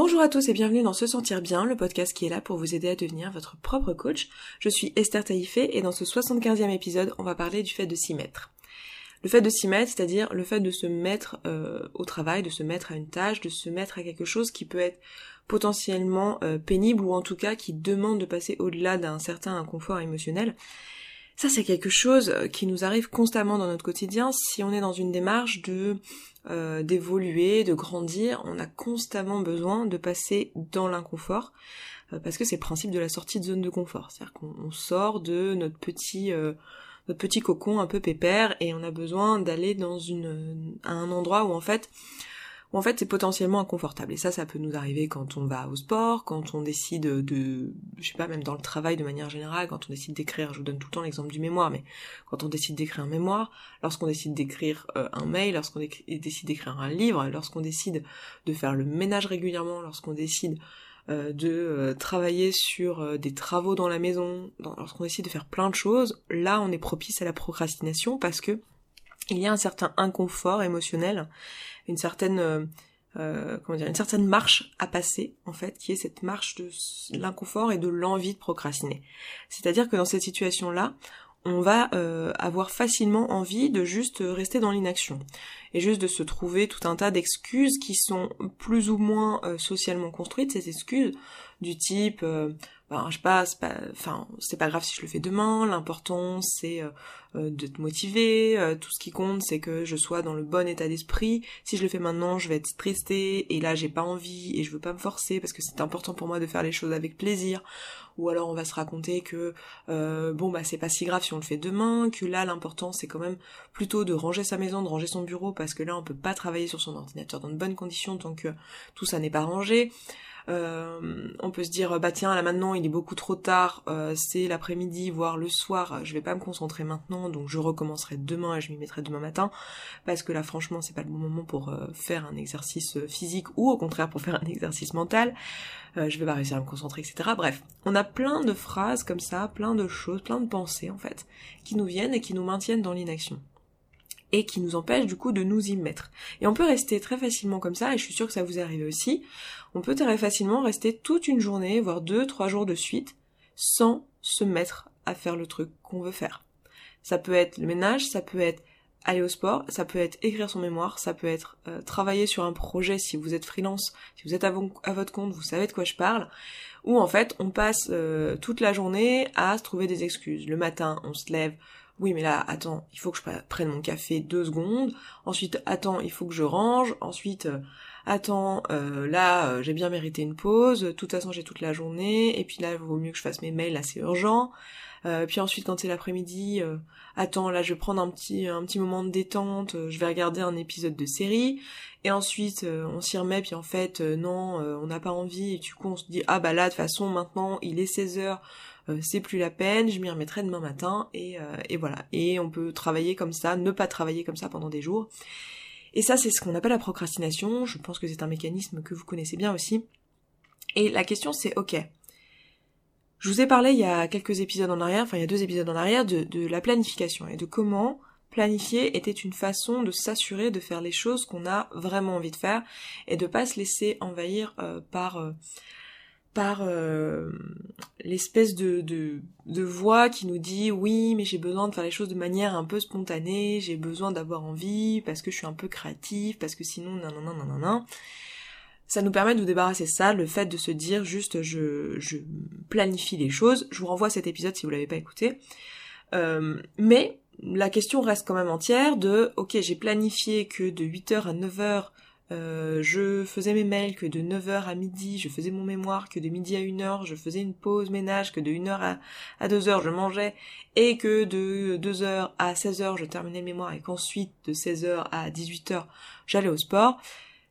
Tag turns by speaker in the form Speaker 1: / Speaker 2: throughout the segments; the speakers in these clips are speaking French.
Speaker 1: Bonjour à tous et bienvenue dans Se Sentir Bien, le podcast qui est là pour vous aider à devenir votre propre coach. Je suis Esther Taïfé et dans ce 75e épisode, on va parler du fait de s'y mettre. Le fait de s'y mettre, c'est-à-dire le fait de se mettre euh, au travail, de se mettre à une tâche, de se mettre à quelque chose qui peut être potentiellement euh, pénible ou en tout cas qui demande de passer au-delà d'un certain inconfort émotionnel. Ça, c'est quelque chose qui nous arrive constamment dans notre quotidien si on est dans une démarche de euh, d'évoluer, de grandir, on a constamment besoin de passer dans l'inconfort euh, parce que c'est le principe de la sortie de zone de confort, c'est-à-dire qu'on sort de notre petit euh, notre petit cocon un peu pépère et on a besoin d'aller dans une un endroit où en fait en fait c'est potentiellement inconfortable. Et ça, ça peut nous arriver quand on va au sport, quand on décide de, je sais pas, même dans le travail de manière générale, quand on décide d'écrire, je vous donne tout le temps l'exemple du mémoire, mais quand on décide d'écrire un mémoire, lorsqu'on décide d'écrire euh, un mail, lorsqu'on décide d'écrire un livre, lorsqu'on décide de faire le ménage régulièrement, lorsqu'on décide euh, de euh, travailler sur des travaux dans la maison, lorsqu'on décide de faire plein de choses, là on est propice à la procrastination parce que il y a un certain inconfort émotionnel une certaine euh, euh, comment dire une certaine marche à passer en fait qui est cette marche de l'inconfort et de l'envie de procrastiner. C'est-à-dire que dans cette situation là on va euh, avoir facilement envie de juste rester dans l'inaction et juste de se trouver tout un tas d'excuses qui sont plus ou moins socialement construites. Ces excuses du type ben, je sais pas, c'est pas, enfin, c'est pas grave si je le fais demain. L'important c'est euh, euh, de te motiver. Euh, tout ce qui compte, c'est que je sois dans le bon état d'esprit. Si je le fais maintenant, je vais être stressée et là j'ai pas envie et je veux pas me forcer parce que c'est important pour moi de faire les choses avec plaisir. Ou alors on va se raconter que bon bah c'est pas si grave si on le fait demain. Que là l'important c'est quand même plutôt de ranger sa maison, de ranger son bureau parce que là on peut pas travailler sur son ordinateur dans de bonnes conditions tant que tout ça n'est pas rangé. Euh, on peut se dire bah tiens là maintenant il est beaucoup trop tard, euh, c'est l'après-midi voire le soir, je vais pas me concentrer maintenant donc je recommencerai demain et je m'y mettrai demain matin parce que là franchement c'est pas le bon moment pour euh, faire un exercice physique ou au contraire pour faire un exercice mental. je vais pas réussir à me concentrer etc. Bref, on a plein de phrases comme ça, plein de choses, plein de pensées en fait qui nous viennent et qui nous maintiennent dans l'inaction et qui nous empêche du coup de nous y mettre. Et on peut rester très facilement comme ça, et je suis sûre que ça vous arrive aussi, on peut très facilement rester toute une journée, voire deux, trois jours de suite, sans se mettre à faire le truc qu'on veut faire. Ça peut être le ménage, ça peut être aller au sport, ça peut être écrire son mémoire, ça peut être euh, travailler sur un projet si vous êtes freelance, si vous êtes à, votre compte, vous savez de quoi je parle, ou en fait on passe euh, toute la journée à se trouver des excuses. Le matin on se lève, oui mais là attends il faut que je prenne mon café deux secondes. Ensuite attends il faut que je range. Ensuite euh, attends euh, là j'ai bien mérité une pause. De toute façon j'ai toute la journée. Et puis là il vaut mieux que je fasse mes mails là c'est urgent puis ensuite quand c'est l'après-midi attends là je vais prendre un petit un petit moment de détente je vais regarder un épisode de série et ensuite on s'y remet puis en fait non on n'a pas envie et du coup on se dit ah bah là de toute façon maintenant il est 16 heures euh, c'est plus la peine, je m'y remettrai demain matin et, euh, et voilà. Et on peut travailler comme ça, ne pas travailler comme ça pendant des jours. Et ça, c'est ce qu'on appelle la procrastination. Je pense que c'est un mécanisme que vous connaissez bien aussi. Et la question, c'est ok. Je vous ai parlé il y a quelques épisodes en arrière, enfin il y a deux épisodes en arrière, de, de la planification et de comment planifier était une façon de s'assurer de faire les choses qu'on a vraiment envie de faire et de pas se laisser envahir euh, par par euh, l'espèce de, de, de, voix qui nous dit oui mais j'ai besoin de faire les choses de manière un peu spontanée, j'ai besoin d'avoir envie parce que je suis un peu créatif, parce que sinon non non non non non Ça nous permet de nous débarrasser de ça, le fait de se dire juste je, je planifie les choses. Je vous renvoie à cet épisode si vous l'avez pas écouté. Euh, mais la question reste quand même entière de ok j'ai planifié que de 8h à 9h euh, je faisais mes mails que de 9h à midi, je faisais mon mémoire que de midi à 1h, je faisais une pause ménage que de 1h à, à 2h je mangeais et que de 2h à 16h je terminais le mémoire et qu'ensuite de 16h à 18h j'allais au sport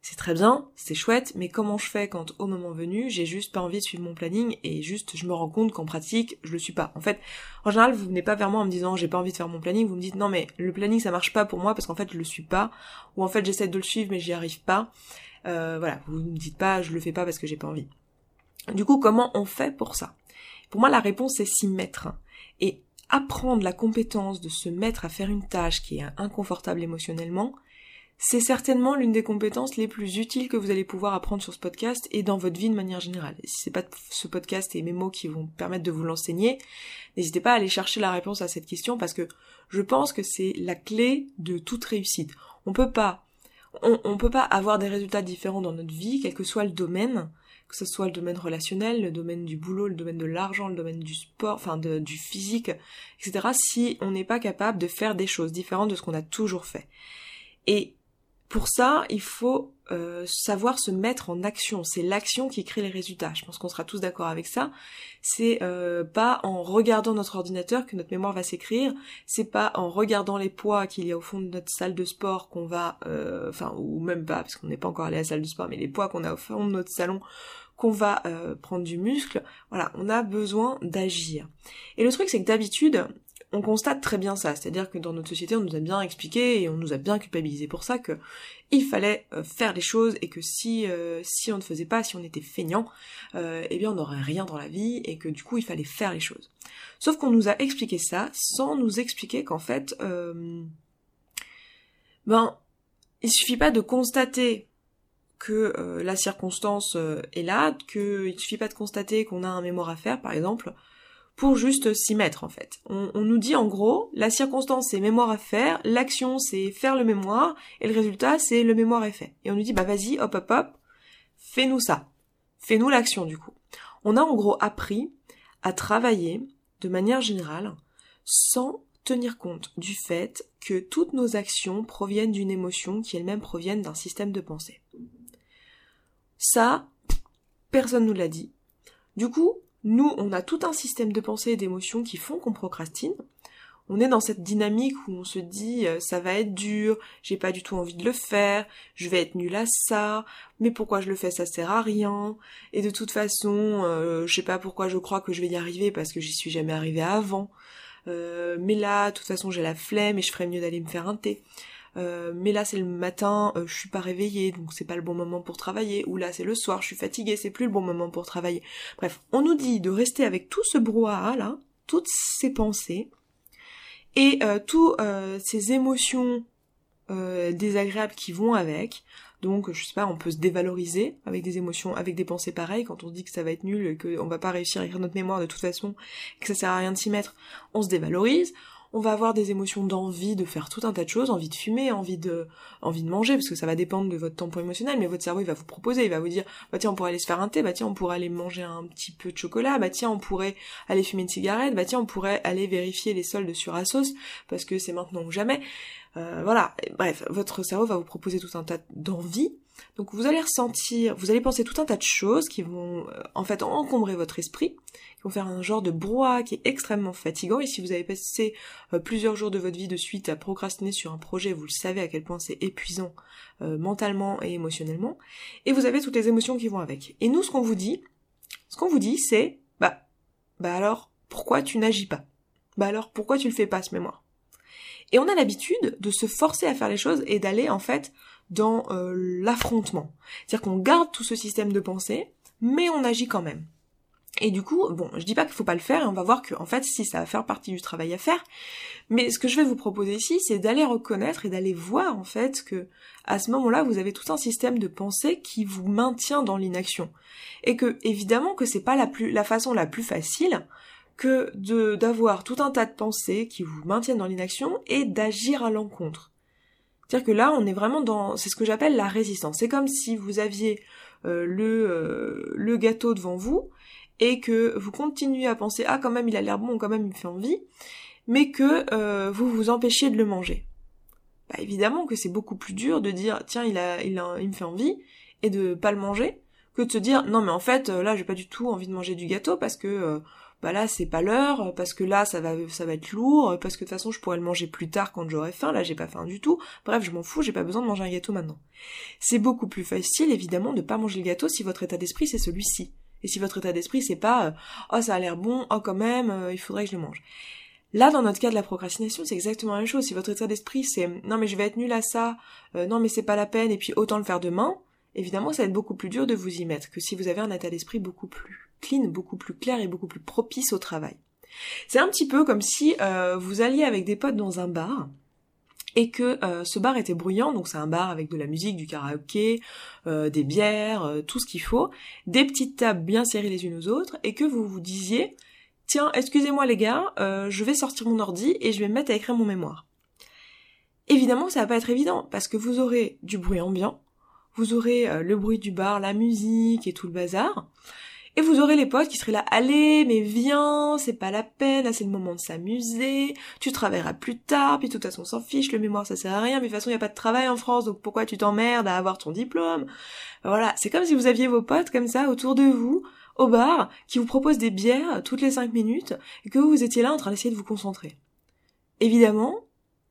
Speaker 1: c'est très bien, c'est chouette, mais comment je fais quand au moment venu, j'ai juste pas envie de suivre mon planning et juste je me rends compte qu'en pratique, je le suis pas. En fait, en général, vous venez pas vers moi en me disant j'ai pas envie de faire mon planning, vous me dites non mais le planning ça marche pas pour moi parce qu'en fait je le suis pas, ou en fait j'essaie de le suivre mais j'y arrive pas. Euh, voilà, vous me dites pas je le fais pas parce que j'ai pas envie. Du coup, comment on fait pour ça? Pour moi, la réponse c'est s'y mettre. Et apprendre la compétence de se mettre à faire une tâche qui est inconfortable émotionnellement, c'est certainement l'une des compétences les plus utiles que vous allez pouvoir apprendre sur ce podcast et dans votre vie de manière générale. Et si c'est pas ce podcast et mes mots qui vont permettre de vous l'enseigner, n'hésitez pas à aller chercher la réponse à cette question parce que je pense que c'est la clé de toute réussite. On peut pas, on, peut pas avoir des résultats différents dans notre vie, quel que soit le domaine, que ce soit le domaine relationnel, le domaine du boulot, le domaine de l'argent, le domaine du sport, enfin du physique, etc., si on n'est pas capable de faire des choses différentes de ce qu'on a toujours fait. Et pour ça, il faut euh, savoir se mettre en action. C'est l'action qui crée les résultats. Je pense qu'on sera tous d'accord avec ça. C'est euh, pas en regardant notre ordinateur que notre mémoire va s'écrire. C'est pas en regardant les poids qu'il y a au fond de notre salle de sport qu'on va, euh, enfin ou même pas parce qu'on n'est pas encore allé à la salle de sport, mais les poids qu'on a au fond de notre salon qu'on va prendre du muscle. Voilà, on a besoin d'agir. Et le truc c'est que d'habitude, on constate très bien ça, c'est-à-dire que dans notre société, on nous a bien expliqué et on nous a bien culpabilisé pour ça que il fallait euh, faire les choses et que si euh, si on ne faisait pas, si on était feignant, euh, eh bien on n'aurait rien dans la vie et que du coup il fallait faire les choses. Sauf qu'on nous a expliqué ça sans nous expliquer qu'en fait, ben il suffit pas de constater que la circonstance est là, qu'il suffit pas de constater qu'on a un mémoire à faire, par exemple, pour juste s'y mettre en fait. On, nous dit en gros, la circonstance c'est mémoire à faire, l'action c'est faire le mémoire, et le résultat c'est le mémoire est fait. Et on nous dit bah vas-y, hop hop hop, fais-nous ça. Fais-nous l'action du coup. On a en gros appris à travailler de manière générale sans tenir compte du fait que toutes nos actions proviennent d'une émotion qui elle-même proviennent d'un système de pensée. Ça, personne nous l'a dit. Du coup, nous, on a tout un système de pensée et d'émotions qui font qu'on procrastine. On est dans cette dynamique où on se dit euh, ça va être dur, j'ai pas du tout envie de le faire, je vais être nul à ça, mais pourquoi je le fais ça sert à rien, et de toute façon euh, je sais pas pourquoi je crois que je vais y arriver parce que j'y suis jamais arrivé avant, euh, mais là de toute façon j'ai la flemme et je ferais mieux d'aller me faire un thé. Euh, mais là c'est le matin, euh, je suis pas réveillée, donc c'est pas le bon moment pour travailler, ou là c'est le soir, je suis fatiguée, c'est plus le bon moment pour travailler. Bref, on nous dit de rester avec tout ce brouhaha là, toutes ces pensées, et euh, toutes ces émotions désagréables qui vont avec. Donc, je sais pas, on peut se dévaloriser avec des émotions, avec des pensées pareilles, quand on se dit que ça va être nul, qu'on va pas réussir à écrire notre mémoire de toute façon, que ça sert à rien de s'y mettre, on se dévalorise on va avoir des émotions d'envie de faire tout un tas de choses, envie de fumer, envie de, envie de manger, parce que ça va dépendre de votre tempo émotionnel, mais votre cerveau il va vous proposer, il va vous dire, bah tiens on pourrait aller se faire un thé, bah tiens on pourrait aller manger un petit peu de chocolat, bah tiens on pourrait aller fumer une cigarette, bah tiens on pourrait aller vérifier les soldes sur Asos, parce que c'est maintenant ou jamais. Euh, voilà, bref, votre cerveau va vous proposer tout un tas d'envies, donc vous allez ressentir, vous allez penser tout un tas de choses qui vont euh, en fait encombrer votre esprit, qui vont faire un genre de brouhaha qui est extrêmement fatigant. Et si vous avez passé euh, plusieurs jours de votre vie de suite à procrastiner sur un projet, vous le savez à quel point c'est épuisant euh, mentalement et émotionnellement. Et vous avez toutes les émotions qui vont avec. Et nous, ce qu'on vous dit, ce qu'on vous dit, c'est bah bah alors pourquoi tu n'agis pas? Bah alors pourquoi tu le fais pas ce mémoire? Et on a l'habitude de se forcer à faire les choses et d'aller en fait dans euh, l'affrontement. C'est-à-dire qu'on garde tout ce système de pensée, mais on agit quand même. Et du coup, bon, je dis pas qu'il faut pas le faire, et on va voir que, en fait, si ça va faire partie du travail à faire, mais ce que je vais vous proposer ici, c'est d'aller reconnaître et d'aller voir, en fait, que, à ce moment-là, vous avez tout un système de pensée qui vous maintient dans l'inaction. Et que, évidemment, que c'est pas la plus, la façon la plus facile que de, d'avoir tout un tas de pensées qui vous maintiennent dans l'inaction et d'agir à l'encontre. C'est-à-dire que là, on est vraiment dans, c'est ce que j'appelle la résistance. C'est comme si vous aviez euh, le, euh, le gâteau devant vous et que vous continuez à penser ah quand même il a l'air bon, quand même il me fait envie, mais que euh, vous vous empêchiez de le manger. Bah évidemment que c'est beaucoup plus dur de dire tiens il il a, il me fait envie et de pas le manger que de se dire non mais en fait là j'ai pas du tout envie de manger du gâteau parce que bah là c'est pas l'heure parce que là ça va ça va être lourd parce que de toute façon je pourrais le manger plus tard quand j'aurai faim. Là j'ai pas faim du tout. Bref je m'en fous j'ai pas besoin de manger un gâteau maintenant. C'est beaucoup plus facile évidemment de pas manger le gâteau si votre état d'esprit c'est celui-ci. Et si votre état d'esprit c'est pas euh, oh ça a l'air bon oh quand même euh, il faudrait que je le mange. Là, dans notre cas de la procrastination, c'est exactement la même chose. Si votre état d'esprit c'est non mais je vais être nul à ça, euh, non mais c'est pas la peine et puis autant le faire demain, évidemment ça va être beaucoup plus dur de vous y mettre que si vous avez un état d'esprit beaucoup plus clean, beaucoup plus clair et beaucoup plus propice au travail. C'est un petit peu comme si euh, vous alliez avec des potes dans un bar et que euh, ce bar était bruyant, donc c'est un bar avec de la musique, du karaoké, euh, des bières, tout ce qu'il faut, des petites tables bien serrées les unes aux autres, et que vous vous disiez, tiens, excusez-moi les gars, je vais sortir mon ordi et je vais me mettre à écrire mon mémoire. Évidemment, ça va pas être évident, parce que vous aurez du bruit ambiant, vous aurez le bruit du bar, la musique et tout le bazar, et vous aurez les potes qui seraient là, allez, mais viens, c'est pas la peine, là c'est le moment de s'amuser, tu travailleras plus tard, puis de toute façon on s'en fiche, le mémoire ça sert à rien, mais de toute façon il y a pas de travail en France, donc pourquoi tu t'emmerdes à avoir ton diplôme? Voilà, c'est comme si vous aviez vos potes comme ça autour de vous, au bar, qui vous proposent des bières toutes les cinq minutes, et que vous étiez là en train d'essayer de vous concentrer. Évidemment,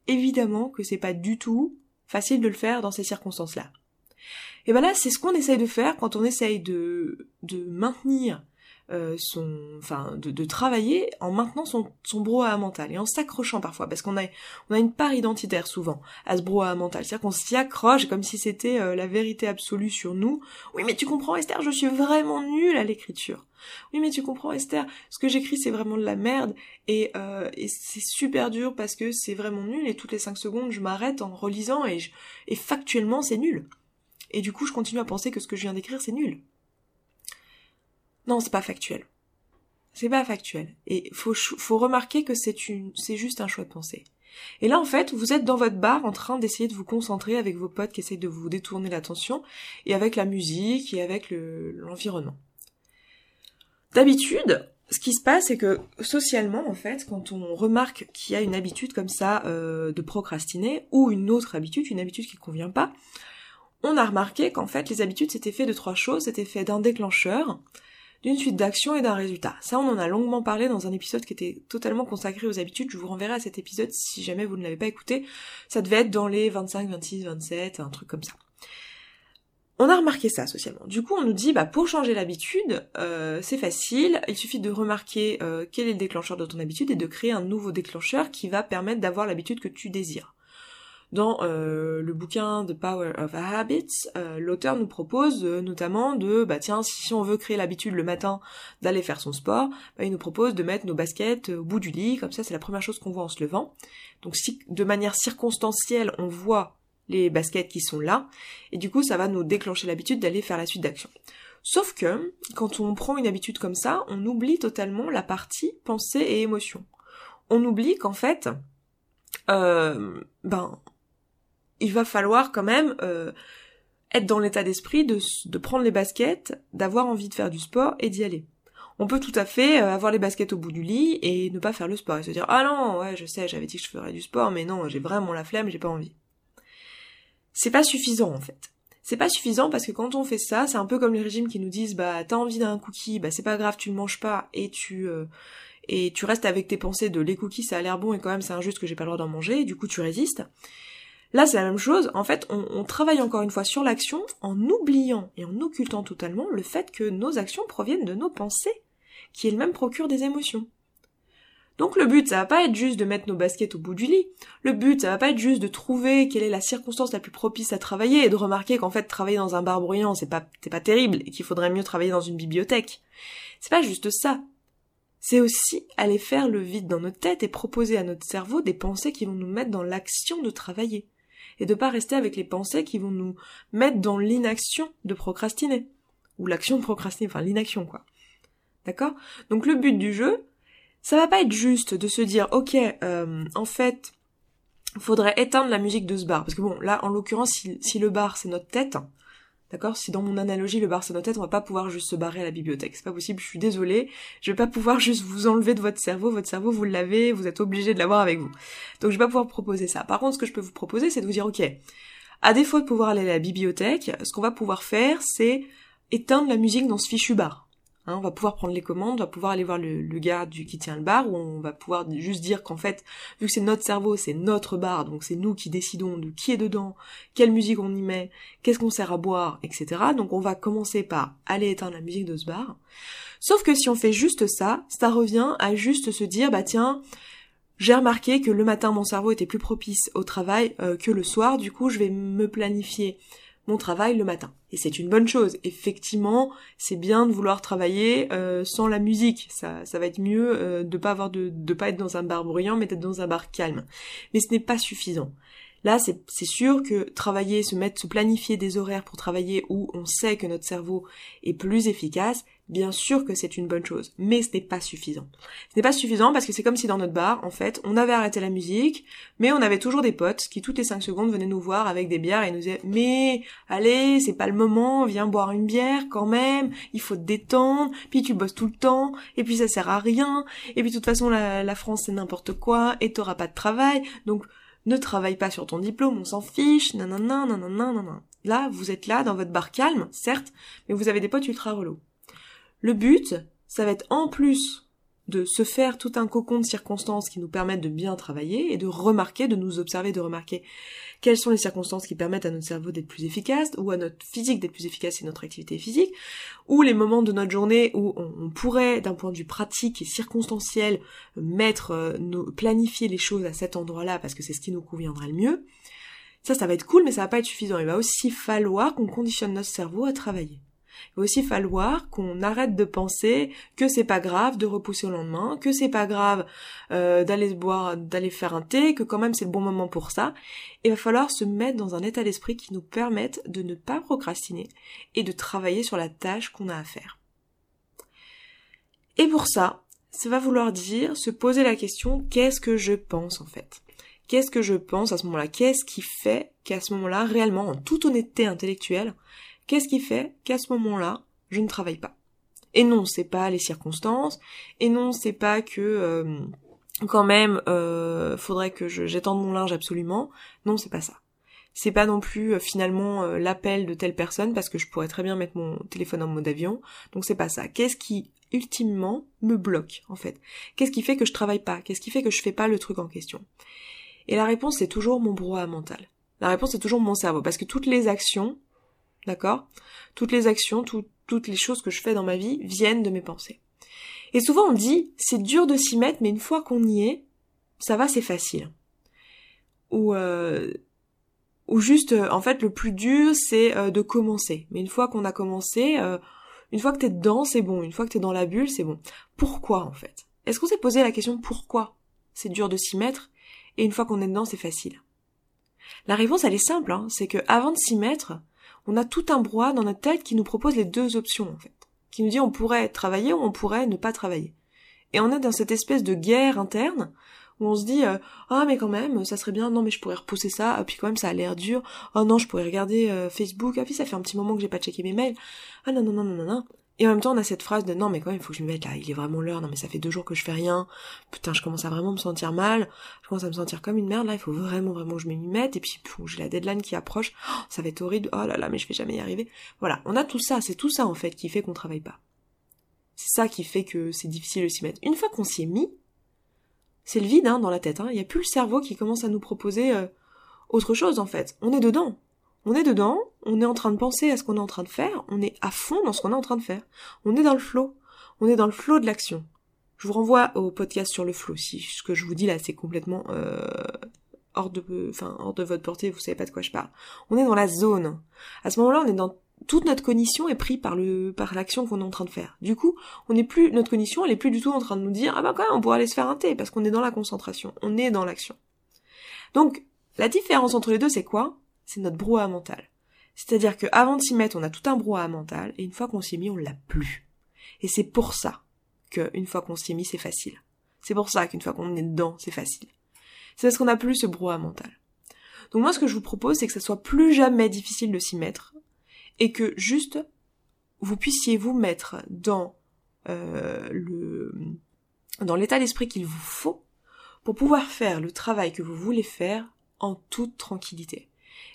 Speaker 1: évidemment que c'est pas du tout facile de le faire dans ces circonstances-là. Et ben là, c'est ce qu'on essaye de faire quand on essaye de, de maintenir euh, son, enfin, de, travailler en maintenant son, son brouhaha mental et en s'accrochant parfois, parce qu'on a, on a une part identitaire souvent à ce brouhaha mental, c'est-à-dire qu'on s'y accroche comme si c'était euh, la vérité absolue sur nous. Oui, mais tu comprends, Esther, je suis vraiment nulle à l'écriture. Oui, mais tu comprends, Esther, ce que j'écris c'est vraiment de la merde et, euh, c'est super dur parce que c'est vraiment nul et toutes les cinq secondes je m'arrête en relisant et, et factuellement c'est nul. Et du coup, je continue à penser que ce que je viens d'écrire, c'est nul. Non, c'est pas factuel. C'est pas factuel. Et faut, faut remarquer que c'est une, c'est juste un choix de pensée. Et là, en fait, vous êtes dans votre bar en train d'essayer de vous concentrer avec vos potes qui essayent de vous détourner l'attention, et avec la musique, et avec l'environnement. D'habitude, ce qui se passe, c'est que socialement, en fait, quand on remarque qu'il y a une habitude comme ça euh, de procrastiner, ou une autre habitude, une habitude qui ne convient pas, on a remarqué qu'en fait les habitudes c'était fait de trois choses, c'était fait d'un déclencheur, d'une suite d'actions et d'un résultat. Ça on en a longuement parlé dans un épisode qui était totalement consacré aux habitudes, je vous renverrai à cet épisode si jamais vous ne l'avez pas écouté, ça devait être dans les 25, 26, 27, un truc comme ça. On a remarqué ça socialement. Du coup, on nous dit, bah pour changer l'habitude, euh, c'est facile. Il suffit de remarquer euh, quel est le déclencheur de ton habitude et de créer un nouveau déclencheur qui va permettre d'avoir l'habitude que tu désires. Dans euh, le bouquin The Power of Habits, euh, l'auteur nous propose euh, notamment de, bah tiens, si on veut créer l'habitude le matin d'aller faire son sport, bah, il nous propose de mettre nos baskets au bout du lit, comme ça c'est la première chose qu'on voit en se levant. Donc si de manière circonstancielle on voit les baskets qui sont là, et du coup ça va nous déclencher l'habitude d'aller faire la suite d'action. Sauf que, quand on prend une habitude comme ça, on oublie totalement la partie pensée et émotion. On oublie qu'en fait, euh, ben, il va falloir quand même euh, être dans l'état d'esprit de, prendre les baskets, d'avoir envie de faire du sport et d'y aller. On peut tout à fait euh, avoir les baskets au bout du lit et ne pas faire le sport et se dire ah non ouais je sais j'avais dit que je ferais du sport mais non j'ai vraiment la flemme j'ai pas envie. C'est pas suffisant en fait. C'est pas suffisant parce que quand on fait ça, c'est un peu comme les régimes qui nous disent bah t'as envie d'un cookie, bah c'est pas grave, tu le manges pas et tu euh, et tu restes avec tes pensées de les cookies ça a l'air bon et quand même c'est injuste que j'ai pas le droit d'en manger, et du coup tu résistes. Là, c'est la même chose. En fait, on, travaille encore une fois sur l'action en oubliant et en occultant totalement le fait que nos actions proviennent de nos pensées, qui elles-mêmes procurent des émotions. Donc le but, ça va pas être juste de mettre nos baskets au bout du lit. Le but, ça va pas être juste de trouver quelle est la circonstance la plus propice à travailler et de remarquer qu'en fait travailler dans un bar bruyant, c'est pas c'est pas terrible et qu'il faudrait mieux travailler dans une bibliothèque. C'est pas juste ça. C'est aussi aller faire le vide dans notre tête et proposer à notre cerveau des pensées qui vont nous mettre dans l'action de travailler et de pas rester avec les pensées qui vont nous mettre dans l'inaction de procrastiner. Ou l'action de procrastiner, enfin l'inaction quoi. D'accord? Donc le but du jeu, ça va pas être juste de se dire ok, euh, en fait, faudrait éteindre la musique de ce bar. Parce que bon, là, en l'occurrence, si, si le bar c'est notre tête, D'accord? Si dans mon analogie le bar c'est notre tête, on va pas pouvoir juste se barrer à la bibliothèque. C'est pas possible, je suis désolée. Je vais pas pouvoir juste vous enlever de votre cerveau. Votre cerveau, vous l'avez, vous êtes obligé de l'avoir avec vous. Donc je vais pas pouvoir proposer ça. Par contre, ce que je peux vous proposer, c'est de vous dire, ok, à défaut de pouvoir aller à la bibliothèque, ce qu'on va pouvoir faire, c'est éteindre la musique dans ce fichu bar. Hein, on va pouvoir prendre les commandes, on va pouvoir aller voir le, gars qui tient le bar, ou on va pouvoir juste dire qu'en fait, vu que c'est notre cerveau, c'est notre bar, donc c'est nous qui décidons de qui est dedans, quelle musique on y met, qu'est-ce qu'on sert à boire, etc. Donc on va commencer par aller éteindre la musique de ce bar. Sauf que si on fait juste ça, ça revient à juste se dire, bah tiens, j'ai remarqué que le matin mon cerveau était plus propice au travail euh, que le soir, du coup je vais me planifier mon travail le matin. Et c'est une bonne chose. Effectivement, c'est bien de vouloir travailler euh, sans la musique. Ça, ça va être mieux euh, de pas avoir de, de pas être dans un bar bruyant, mais d'être dans un bar calme. Mais ce n'est pas suffisant. Là, c'est sûr que travailler, se mettre, se planifier des horaires pour travailler où on sait que notre cerveau est plus efficace, bien sûr que c'est une bonne chose, mais ce n'est pas suffisant. Ce n'est pas suffisant parce que c'est comme si dans notre bar, en fait, on avait arrêté la musique, mais on avait toujours des potes qui toutes les 5 secondes venaient nous voir avec des bières et nous disaient mais allez, c'est pas le moment, viens boire une bière quand même, il faut te détendre, puis tu bosses tout le temps, et puis ça sert à rien, et puis de toute façon la, France c'est n'importe quoi, et t'auras pas de travail, donc ne travaille pas sur ton diplôme, on s'en fiche, nanana, nanana, nanana. Là, vous êtes là dans votre bar calme, certes, mais vous avez des potes ultra relous. Le but, ça va être en plus de se faire tout un cocon de circonstances qui nous permettent de bien travailler et de remarquer, de nous observer, de remarquer quelles sont les circonstances qui permettent à notre cerveau d'être plus efficace ou à notre physique d'être plus efficace et notre activité physique, ou les moments de notre journée où on, pourrait, d'un point de vue pratique et circonstanciel, mettre, euh, planifier les choses à cet endroit-là parce que c'est ce qui nous conviendrait le mieux. Ça, ça va être cool, mais ça va pas être suffisant. Il va aussi falloir qu'on conditionne notre cerveau à travailler. Il va aussi falloir qu'on arrête de penser que c'est pas grave de repousser au lendemain, que c'est pas grave euh, d'aller boire, d'aller faire un thé, que quand même c'est le bon moment pour ça. Il va falloir se mettre dans un état d'esprit qui nous permette de ne pas procrastiner et de travailler sur la tâche qu'on a à faire. Et pour ça, ça va vouloir dire se poser la question qu'est-ce que je pense en fait? Qu'est-ce que je pense à ce moment-là? Qu'est-ce qui fait qu'à ce moment-là, réellement, en toute honnêteté intellectuelle, Qu'est-ce qui fait qu'à ce moment-là, je ne travaille pas? Et non, c'est pas les circonstances, et non, c'est pas que euh, quand même euh, faudrait que j'étende mon linge absolument. Non, c'est pas ça. C'est pas non plus euh, finalement euh, l'appel de telle personne parce que je pourrais très bien mettre mon téléphone en mode avion. Donc c'est pas ça. Qu'est-ce qui ultimement me bloque en fait? Qu'est-ce qui fait que je travaille pas? Qu'est-ce qui fait que je fais pas le truc en question? Et la réponse c'est toujours mon brouhaha mental. La réponse c'est toujours mon cerveau parce que toutes les actions D'accord? Toutes les actions, toutes les choses que je fais dans ma vie viennent de mes pensées. Et souvent on dit, c'est dur de s'y mettre, mais une fois qu'on y est, ça va, c'est facile. Ou, euh, ou juste, euh, en fait, le plus dur, c'est euh, de commencer. Mais une fois qu'on a commencé, euh, une fois que t'es dedans, c'est bon. Une fois que t'es dans la bulle, c'est bon. Pourquoi, en fait? Est-ce qu'on s'est posé la question pourquoi c'est dur de s'y mettre? Et une fois qu'on est dedans, c'est facile La réponse, elle est simple. Hein. C'est que avant de s'y mettre, on a tout un brouhaha dans notre tête qui nous propose les deux options, en fait. Qui nous dit on pourrait travailler ou on pourrait ne pas travailler. Et on est dans cette espèce de guerre interne où on se dit euh, ah mais quand même ça serait bien non mais je pourrais repousser ça ah, puis quand même ça a l'air dur oh non je pourrais regarder euh, Facebook ah puis ça fait un petit moment que j'ai pas checké mes mails ah non non non non non et en même temps, on a cette phrase de non, mais quand même, il faut que je me mette là, il est vraiment l'heure, non, mais ça fait deux jours que je fais rien, putain, je commence à vraiment me sentir mal, je commence à me sentir comme une merde, là, il faut vraiment, vraiment que je m'y mette, et puis, j'ai la deadline qui approche, oh, ça va être horrible, oh là là, mais je vais jamais y arriver. Voilà, on a tout ça, c'est tout ça, en fait, qui fait qu'on travaille pas. C'est ça qui fait que c'est difficile de s'y mettre. Une fois qu'on s'y est mis, c'est le vide, hein, dans la tête, hein, il y a plus le cerveau qui commence à nous proposer euh, autre chose, en fait. On est dedans. On est dedans, on est en train de penser à ce qu'on est en train de faire, on est à fond dans ce qu'on est en train de faire. On est dans le flow. On est dans le flow de l'action. Je vous renvoie au podcast sur le flow. Si ce que je vous dis là, c'est complètement euh, hors de, enfin hors de votre portée, vous savez pas de quoi je parle. On est dans la zone. À ce moment-là, on est dans toute notre cognition est prise par le par l'action qu'on est en train de faire. Du coup, on n'est plus notre cognition, elle est plus du tout en train de nous dire ah bah quand même on pourrait aller se faire un thé parce qu'on est dans la concentration, on est dans l'action. Donc la différence entre les deux c'est quoi? C'est notre brouhaha mental. C'est-à-dire que avant de s'y mettre, on a tout un brouhaha mental, et une fois qu'on s'y est mis, on l'a plus. Et c'est pour ça qu'une fois qu'on s'y est mis, c'est facile. C'est pour ça qu'une fois qu'on est dedans, c'est facile. C'est parce qu'on n'a plus ce brouhaha mental. Donc moi, ce que je vous propose, c'est que ça soit plus jamais difficile de s'y mettre, et que juste vous puissiez vous mettre dans euh, le dans l'état d'esprit qu'il vous faut pour pouvoir faire le travail que vous voulez faire en toute tranquillité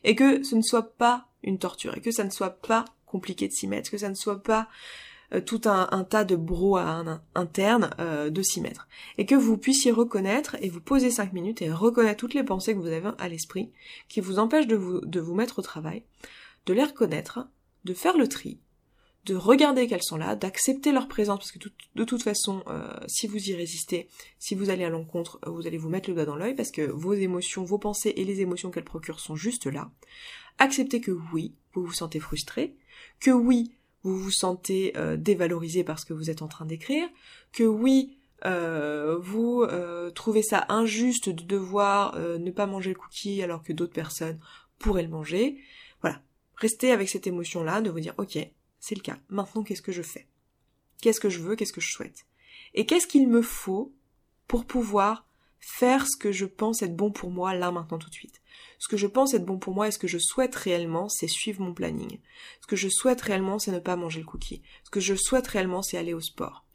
Speaker 1: et que ce ne soit pas une torture, et que ça ne soit pas compliqué de s'y mettre, que ça ne soit pas euh, tout un, tas de brouhaha interne euh, de s'y mettre, et que vous puissiez reconnaître et vous poser cinq minutes et reconnaître toutes les pensées que vous avez à l'esprit qui vous empêchent de vous, de vous mettre au travail, de les reconnaître, de faire le tri, de regarder qu'elles sont là, d'accepter leur présence, parce que de toute façon, euh, si vous y résistez, si vous allez à l'encontre, euh, vous allez vous mettre le doigt dans l'œil, parce que vos émotions, vos pensées et les émotions qu'elles procurent sont juste là. Acceptez que oui, vous vous sentez frustré, que oui, vous vous sentez euh, dévalorisé parce que vous êtes en train d'écrire, que oui, euh, vous trouvez ça injuste de devoir ne pas manger le cookie alors que d'autres personnes pourraient le manger. Voilà. Restez avec cette émotion-là de vous dire, ok, c'est le cas. Maintenant, qu'est-ce que je fais? Qu'est-ce que je veux? Qu'est-ce que je souhaite? Et qu'est-ce qu'il me faut pour pouvoir faire ce que je pense être bon pour moi là maintenant tout de suite? Ce que je pense être bon pour moi et ce que je souhaite réellement, c'est suivre mon planning. Ce que je souhaite réellement, c'est ne pas manger le cookie. Ce que je souhaite réellement, c'est aller au sport.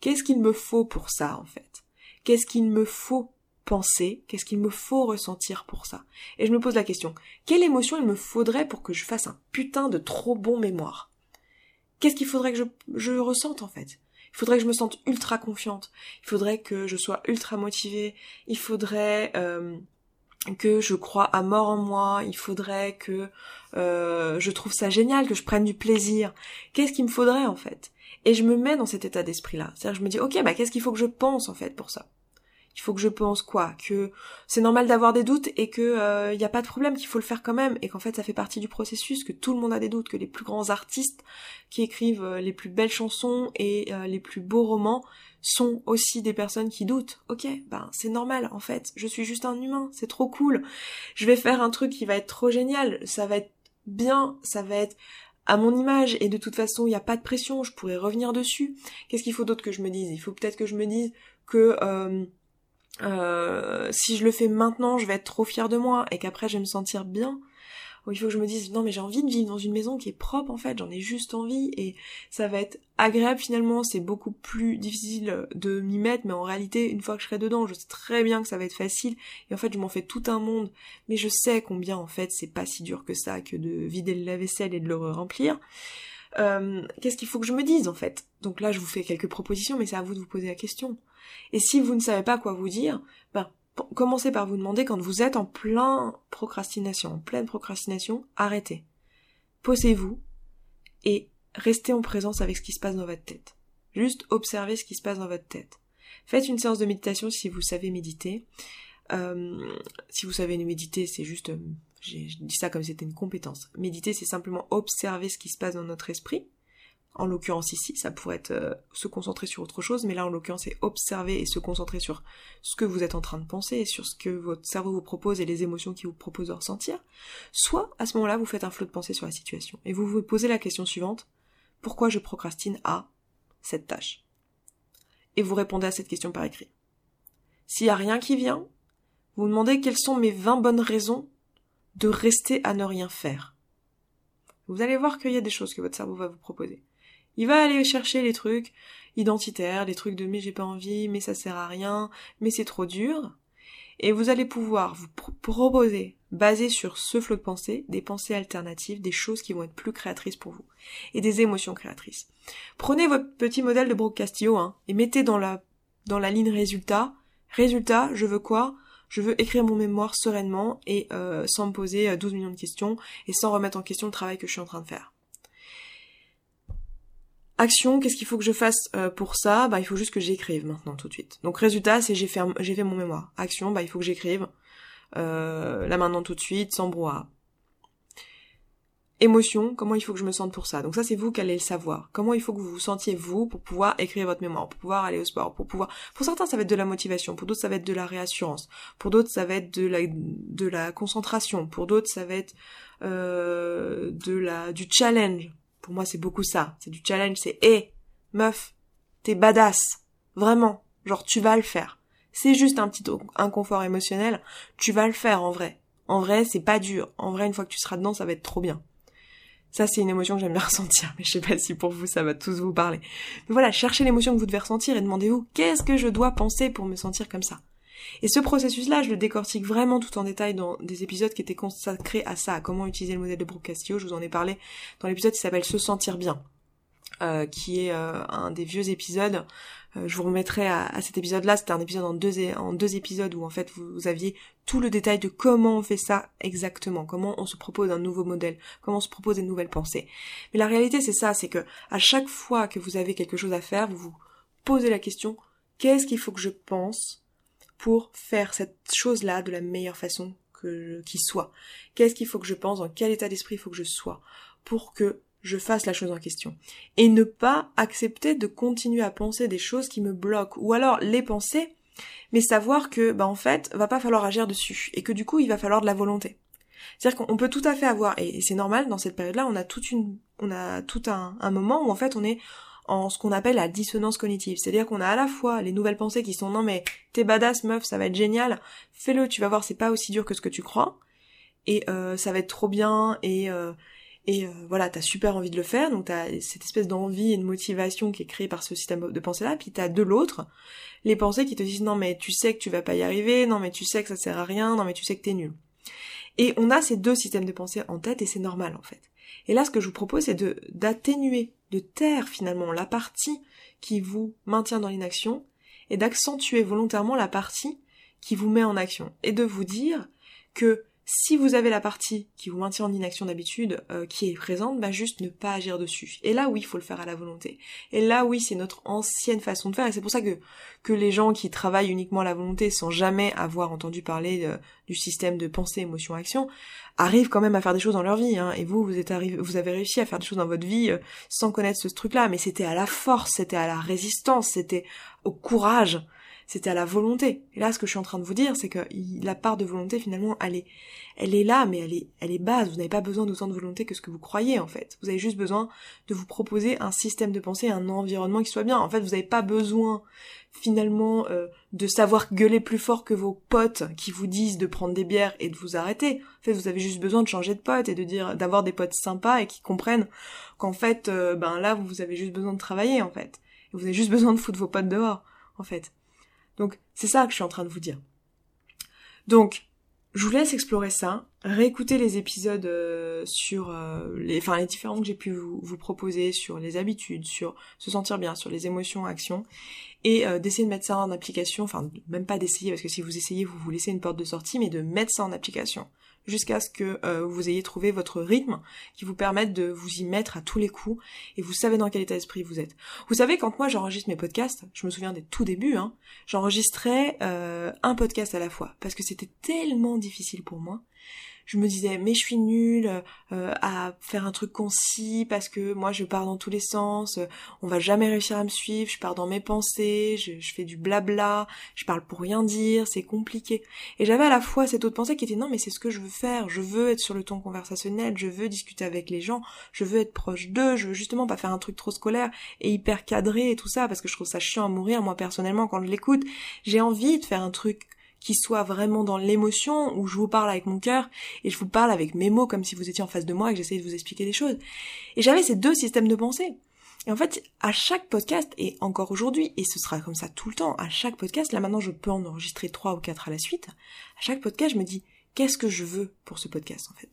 Speaker 1: Qu'est-ce qu'il me faut pour ça, en fait? Qu'est-ce qu'il me faut penser? Qu'est-ce qu'il me faut ressentir pour ça? Et je me pose la question, quelle émotion il me faudrait pour que je fasse un putain de trop bon mémoire? Qu'est-ce qu'il faudrait que je, je ressente, en fait? Il faudrait que je me sente ultra confiante. Il faudrait que je sois ultra motivée. Il faudrait euh, que je crois à mort en moi. Il faudrait que euh, je trouve ça génial, que je prenne du plaisir. Qu'est-ce qu'il me faudrait en fait? Et je me mets dans cet état d'esprit-là. C'est-à-dire je me dis, ok, bah qu'est-ce qu'il faut que je pense en fait pour ça? Il faut que je pense quoi Que c'est normal d'avoir des doutes et que il euh, n'y a pas de problème, qu'il faut le faire quand même et qu'en fait ça fait partie du processus, que tout le monde a des doutes, que les plus grands artistes qui écrivent euh, les plus belles chansons et euh, les plus beaux romans sont aussi des personnes qui doutent. Ok, ben c'est normal en fait. Je suis juste un humain, c'est trop cool. Je vais faire un truc qui va être trop génial, ça va être bien, ça va être à mon image et de toute façon il n'y a pas de pression, je pourrais revenir dessus. Qu'est-ce qu'il faut d'autre que je me dise? Il faut peut-être que je me dise que euh, si je le fais maintenant, je vais être trop fière de moi et qu'après je vais me sentir bien. Il faut que je me dise non mais j'ai envie de vivre dans une maison qui est propre en fait, j'en ai juste envie et ça va être agréable finalement, c'est beaucoup plus difficile de m'y mettre mais en réalité une fois que je serai dedans, je sais très bien que ça va être facile et en fait je m'en fais tout un monde mais je sais combien en fait c'est pas si dur que ça que de vider le lave-vaisselle et de le remplir. Euh, qu'est-ce qu'il faut que je me dise en fait? Donc là je vous fais quelques propositions mais c'est à vous de vous poser la question. Et si vous ne savez pas quoi vous dire, ben, commencez par vous demander quand vous êtes en plein procrastination, en pleine procrastination, arrêtez. Posez-vous et restez en présence avec ce qui se passe dans votre tête. Juste observez ce qui se passe dans votre tête. Faites une séance de méditation si vous savez méditer. Euh, si vous savez méditer, c'est juste, euh, j'ai dit ça comme si c'était une compétence. Méditer, c'est simplement observer ce qui se passe dans notre esprit. En l'occurrence ici, ça pourrait être euh, se concentrer sur autre chose, mais là en l'occurrence c'est observer et se concentrer sur ce que vous êtes en train de penser et sur ce que votre cerveau vous propose et les émotions qu'il vous propose de ressentir. Soit à ce moment-là vous faites un flot de pensée sur la situation et vous vous posez la question suivante pourquoi je procrastine à cette tâche? Et vous répondez à cette question par écrit. S'il n'y a rien qui vient, vous vous demandez quelles sont mes 20 bonnes raisons de rester à ne rien faire. Vous allez voir qu'il y a des choses que votre cerveau va vous proposer. Il va aller chercher les trucs identitaires, les trucs de mais j'ai pas envie, mais ça sert à rien, mais c'est trop dur. Et vous allez pouvoir vous proposer, basé sur ce flot de pensée, des pensées alternatives, des choses qui vont être plus créatrices pour vous. Et des émotions créatrices. Prenez votre petit modèle de Brooke Castillo, hein, et mettez dans la, dans la ligne résultat. Résultat, je veux quoi? Je veux écrire mon mémoire sereinement et euh, sans me poser 12 euh, millions de questions et sans remettre en question le travail que je suis en train de faire. Action, qu'est-ce qu'il faut que je fasse euh, pour ça? Bah il faut juste que j'écrive maintenant tout de suite. Donc résultat, c'est j'ai fait fait mon mémoire. Action, bah il faut que j'écrive euh, là maintenant tout de suite, sans brouhaha. Émotion, comment il faut que je me sente pour ça? Donc ça c'est vous qui allez le savoir. Comment il faut que vous vous sentiez vous pour pouvoir écrire votre mémoire, pour pouvoir aller au sport, pour pouvoir. Pour certains ça va être de la motivation, pour d'autres ça va être de la réassurance, pour d'autres ça va être de la de la concentration, pour d'autres ça va être euh, de la du challenge pour moi, c'est beaucoup ça. C'est du challenge, c'est hé, meuf, t'es badass. Vraiment. Genre, tu vas le faire. C'est juste un petit inconfort émotionnel. Tu vas le faire en vrai. En vrai, c'est pas dur. En vrai, une fois que tu seras dedans, ça va être trop bien. Ça, c'est une émotion que j'aime bien ressentir, mais je sais pas si pour vous, ça va tous vous parler. Mais voilà, cherchez l'émotion que vous devez ressentir et demandez-vous, qu'est-ce que je dois penser pour me sentir comme ça? Et ce processus-là, je le décortique vraiment tout en détail dans des épisodes qui étaient consacrés à ça, à comment utiliser le modèle de Brooke Castillo. Je vous en ai parlé dans l'épisode qui s'appelle Se sentir bien, euh, qui est euh, un des vieux épisodes. Euh, je vous remettrai à, cet épisode-là. C'était un épisode en deux, en deux épisodes où en fait vous, aviez tout le détail de comment on fait ça exactement, comment on se propose un nouveau modèle, comment on se propose une nouvelle pensée. Mais la réalité c'est ça, c'est que à chaque fois que vous avez quelque chose à faire, vous vous posez la question qu'est-ce qu'il faut que je pense pour faire cette chose-là de la meilleure façon que qui soit. Qu'est-ce qu'il faut que je pense, dans quel état d'esprit il faut que je sois pour que je fasse la chose en question. Et ne pas accepter de continuer à penser des choses qui me bloquent. Ou alors les penser, mais savoir que, bah, en fait, va pas falloir agir dessus. Et que du coup, il va falloir de la volonté. C'est-à-dire qu'on peut tout à fait avoir, et c'est normal, dans cette période-là, on a toute une, on a tout un, un moment où en fait on est en ce qu'on appelle la dissonance cognitive. C'est-à-dire qu'on a à la fois les nouvelles pensées qui sont non mais t'es badass meuf, ça va être génial, fais-le, tu vas voir, c'est pas aussi dur que ce que tu crois, et euh, ça va être trop bien, et euh, et euh, voilà, t'as super envie de le faire, donc t'as cette espèce d'envie et de motivation qui est créée par ce système de pensée-là, puis t'as de l'autre les pensées qui te disent non mais tu sais que tu vas pas y arriver, non mais tu sais que ça sert à rien, non mais tu sais que t'es nul. Et on a ces deux systèmes de pensée en tête et c'est normal en fait. Et là, ce que je vous propose, c'est d'atténuer, de taire finalement la partie qui vous maintient dans l'inaction et d'accentuer volontairement la partie qui vous met en action. Et de vous dire que si vous avez la partie qui vous maintient en inaction d'habitude, euh, qui est présente, bah juste ne pas agir dessus. Et là oui, il faut le faire à la volonté. Et là oui, c'est notre ancienne façon de faire. Et c'est pour ça que que les gens qui travaillent uniquement à la volonté, sans jamais avoir entendu parler euh, du système de pensée, émotion, action, arrivent quand même à faire des choses dans leur vie. Hein. Et vous, vous êtes arrivé, vous avez réussi à faire des choses dans votre vie euh, sans connaître ce truc-là. Mais c'était à la force, c'était à la résistance, c'était au courage c'était à la volonté. Et là, ce que je suis en train de vous dire, c'est que la part de volonté, finalement, elle est, elle est là, mais elle est, elle est basse. Vous n'avez pas besoin d'autant de volonté que ce que vous croyez, en fait. Vous avez juste besoin de vous proposer un système de pensée, un environnement qui soit bien. En fait, vous n'avez pas besoin, finalement, euh, de savoir gueuler plus fort que vos potes qui vous disent de prendre des bières et de vous arrêter. En fait, vous avez juste besoin de changer de pote et de dire, d'avoir des potes sympas et qui comprennent qu'en fait, euh, ben là, vous avez juste besoin de travailler, en fait. vous avez juste besoin de foutre vos potes dehors, en fait. Donc c'est ça que je suis en train de vous dire. Donc je vous laisse explorer ça, réécouter les épisodes euh, sur euh, les, différents que j'ai pu vous, vous, proposer sur les habitudes, sur se sentir bien, sur les émotions, actions, et euh, d'essayer de mettre ça en application, enfin même pas d'essayer parce que si vous essayez vous vous laissez une porte de sortie, mais de mettre ça en application jusqu'à ce que euh, vous ayez trouvé votre rythme qui vous permette de vous y mettre à tous les coups et vous savez dans quel état d'esprit vous êtes. Vous savez, quand moi j'enregistre mes podcasts, je me souviens des tout débuts, hein, j'enregistrais euh, un podcast à la fois parce que c'était tellement difficile pour moi je me disais mais je suis nulle euh, à faire un truc concis parce que moi je pars dans tous les sens, euh, on va jamais réussir à me suivre, je pars dans mes pensées, je, fais du blabla, je parle pour rien dire, c'est compliqué. Et j'avais à la fois cette autre pensée qui était non mais c'est ce que je veux faire, je veux être sur le ton conversationnel, je veux discuter avec les gens, je veux être proche d'eux, je veux justement pas faire un truc trop scolaire et hyper cadré et tout ça parce que je trouve ça chiant à mourir moi personnellement quand je l'écoute. J'ai envie de faire un truc qui soit vraiment dans l'émotion, où je vous parle avec mon cœur, et je vous parle avec mes mots comme si vous étiez en face de moi et que j'essayais de vous expliquer des choses. Et j'avais ces deux systèmes de pensée. Et en fait, à chaque podcast, et encore aujourd'hui, et ce sera comme ça tout le temps, à chaque podcast, là maintenant je peux en enregistrer trois ou quatre à la suite, à chaque podcast je me dis, qu'est-ce que je veux pour ce podcast en fait?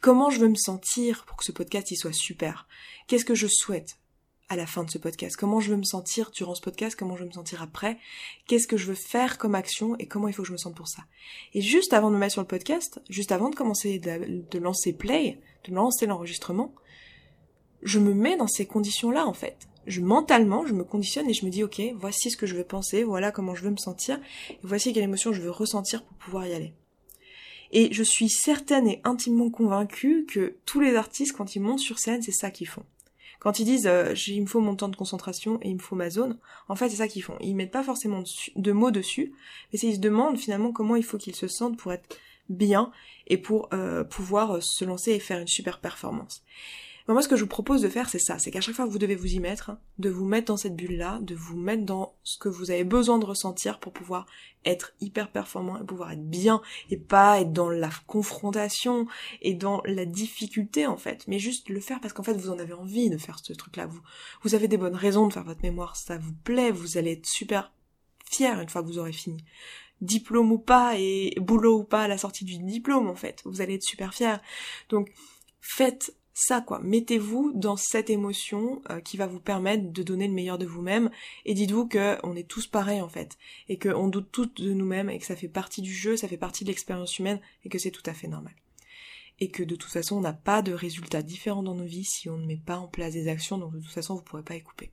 Speaker 1: Comment je veux me sentir pour que ce podcast il soit super? Qu'est-ce que je souhaite? À la fin de ce podcast Comment je veux me sentir durant ce podcast Comment je veux me sentir après Qu'est-ce que je veux faire comme action et comment il faut que je me sente pour ça Et juste avant de me mettre sur le podcast, juste avant de commencer de, lancer play, de lancer l'enregistrement, je me mets dans ces conditions-là en fait. Je mentalement, je me conditionne et je me dis ok, voici ce que je veux penser, voilà comment je veux me sentir, et voici quelle émotion je veux ressentir pour pouvoir y aller. Et je suis certaine et intimement convaincue que tous les artistes, quand ils montent sur scène, c'est ça qu'ils font. Quand ils disent euh, il me faut mon temps de concentration et il me faut ma zone, en fait c'est ça qu'ils font. Ils mettent pas forcément de mots dessus, mais ils se demandent finalement comment il faut qu'ils se sentent pour être bien et pour euh, pouvoir euh, se lancer et faire une super performance moi, ce que je vous propose de faire, c'est ça. C'est qu'à chaque fois que vous devez vous y mettre, de vous mettre dans cette bulle-là, de vous mettre dans ce que vous avez besoin de ressentir pour pouvoir être hyper performant et pouvoir être bien et pas être dans la confrontation et dans la difficulté, en fait. Mais juste le faire parce qu'en fait, vous en avez envie de faire ce truc-là. Vous, vous avez des bonnes raisons de faire votre mémoire. Ça vous plaît. Vous allez être super fier une fois que vous aurez fini diplôme ou pas et boulot ou pas à la sortie du diplôme en fait. Vous allez être super fier. Donc faites ça quoi. Mettez-vous dans cette émotion euh, qui va vous permettre de donner le meilleur de vous-même et dites-vous que on est tous pareils en fait et qu'on doute tous de nous-mêmes et que ça fait partie du jeu, ça fait partie de l'expérience humaine et que c'est tout à fait normal. Et que de toute façon on n'a pas de résultats différents dans nos vies si on ne met pas en place des actions donc de toute façon vous pourrez pas y couper.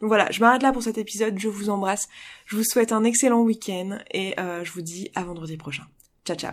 Speaker 1: Donc voilà, je m'arrête là pour cet épisode, je vous embrasse, je vous souhaite un excellent week-end et euh, je vous dis à vendredi prochain. Ciao ciao